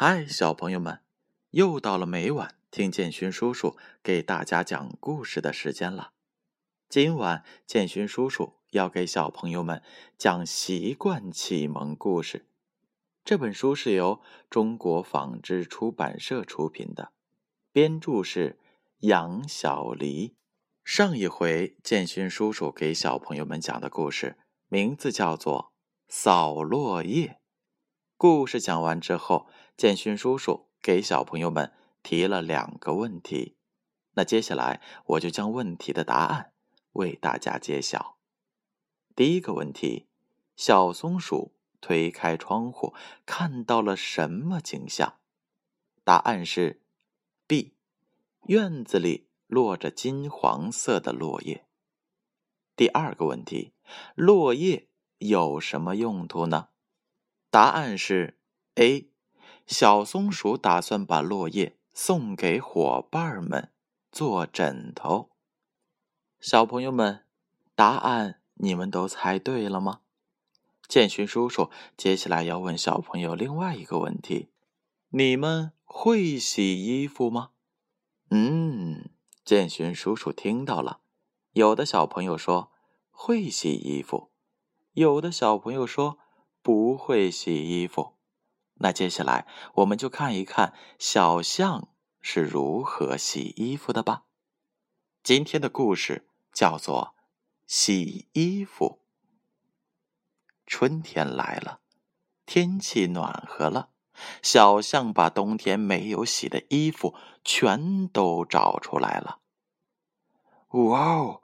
嗨，小朋友们，又到了每晚听建勋叔叔给大家讲故事的时间了。今晚建勋叔叔要给小朋友们讲《习惯启蒙故事》这本书是由中国纺织出版社出品的，编著是杨小黎。上一回建勋叔叔给小朋友们讲的故事名字叫做《扫落叶》。故事讲完之后。建勋叔叔给小朋友们提了两个问题，那接下来我就将问题的答案为大家揭晓。第一个问题：小松鼠推开窗户，看到了什么景象？答案是 B。院子里落着金黄色的落叶。第二个问题：落叶有什么用途呢？答案是 A。小松鼠打算把落叶送给伙伴们做枕头。小朋友们，答案你们都猜对了吗？建勋叔叔接下来要问小朋友另外一个问题：你们会洗衣服吗？嗯，建勋叔叔听到了，有的小朋友说会洗衣服，有的小朋友说不会洗衣服。那接下来我们就看一看小象是如何洗衣服的吧。今天的故事叫做《洗衣服》。春天来了，天气暖和了，小象把冬天没有洗的衣服全都找出来了。哇哦，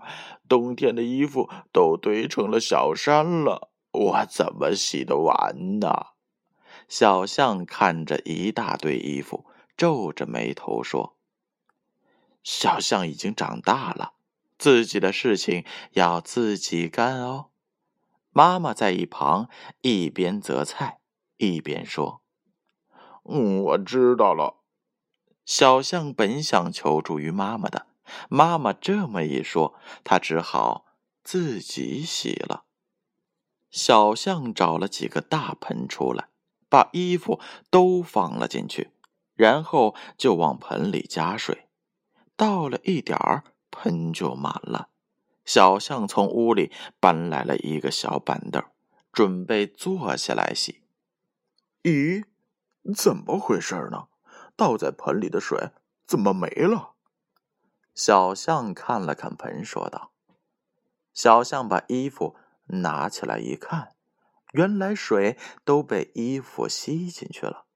冬天的衣服都堆成了小山了，我怎么洗得完呢？小象看着一大堆衣服，皱着眉头说：“小象已经长大了，自己的事情要自己干哦。”妈妈在一旁一边择菜一边说：“嗯，我知道了。”小象本想求助于妈妈的，妈妈这么一说，他只好自己洗了。小象找了几个大盆出来。把衣服都放了进去，然后就往盆里加水，倒了一点儿，盆就满了。小象从屋里搬来了一个小板凳，准备坐下来洗。咦，怎么回事呢？倒在盆里的水怎么没了？小象看了看盆，说道：“小象把衣服拿起来一看。”原来水都被衣服吸进去了。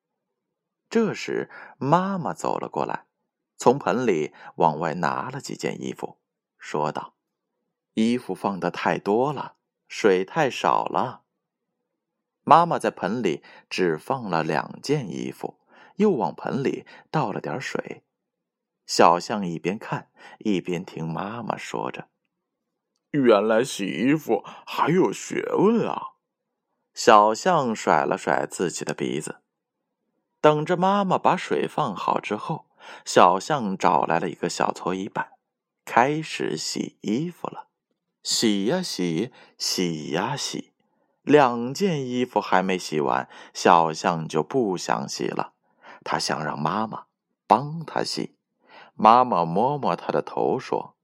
这时，妈妈走了过来，从盆里往外拿了几件衣服，说道：“衣服放的太多了，水太少了。”妈妈在盆里只放了两件衣服，又往盆里倒了点水。小象一边看一边听妈妈说着：“原来洗衣服还有学问啊！”小象甩了甩自己的鼻子，等着妈妈把水放好之后，小象找来了一个小搓衣板，开始洗衣服了。洗呀洗，洗呀洗，两件衣服还没洗完，小象就不想洗了。他想让妈妈帮他洗。妈妈摸摸他的头说：“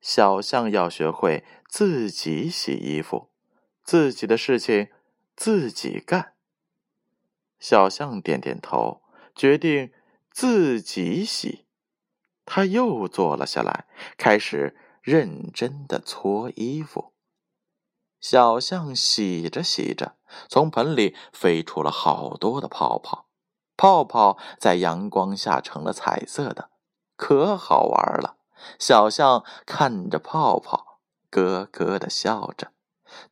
小象要学会自己洗衣服。”自己的事情自己干。小象点点头，决定自己洗。他又坐了下来，开始认真的搓衣服。小象洗着洗着，从盆里飞出了好多的泡泡，泡泡在阳光下成了彩色的，可好玩了。小象看着泡泡，咯咯的笑着。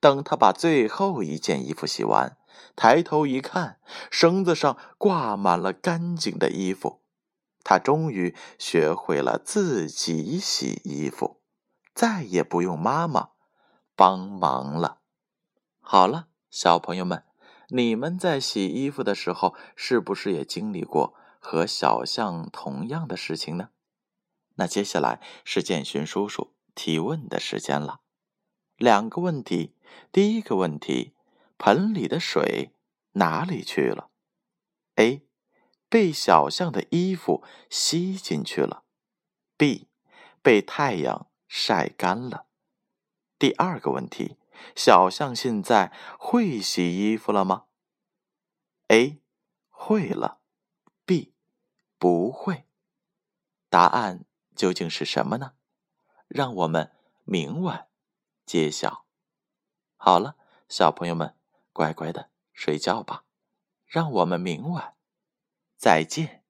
等他把最后一件衣服洗完，抬头一看，绳子上挂满了干净的衣服。他终于学会了自己洗衣服，再也不用妈妈帮忙了。好了，小朋友们，你们在洗衣服的时候，是不是也经历过和小象同样的事情呢？那接下来是建勋叔叔提问的时间了。两个问题，第一个问题，盆里的水哪里去了？A. 被小象的衣服吸进去了；B，被太阳晒干了。第二个问题：小象现在会洗衣服了吗？A，会了；B，不会。答案究竟是什么呢？让我们明晚揭晓。好了，小朋友们，乖乖的睡觉吧。让我们明晚再见。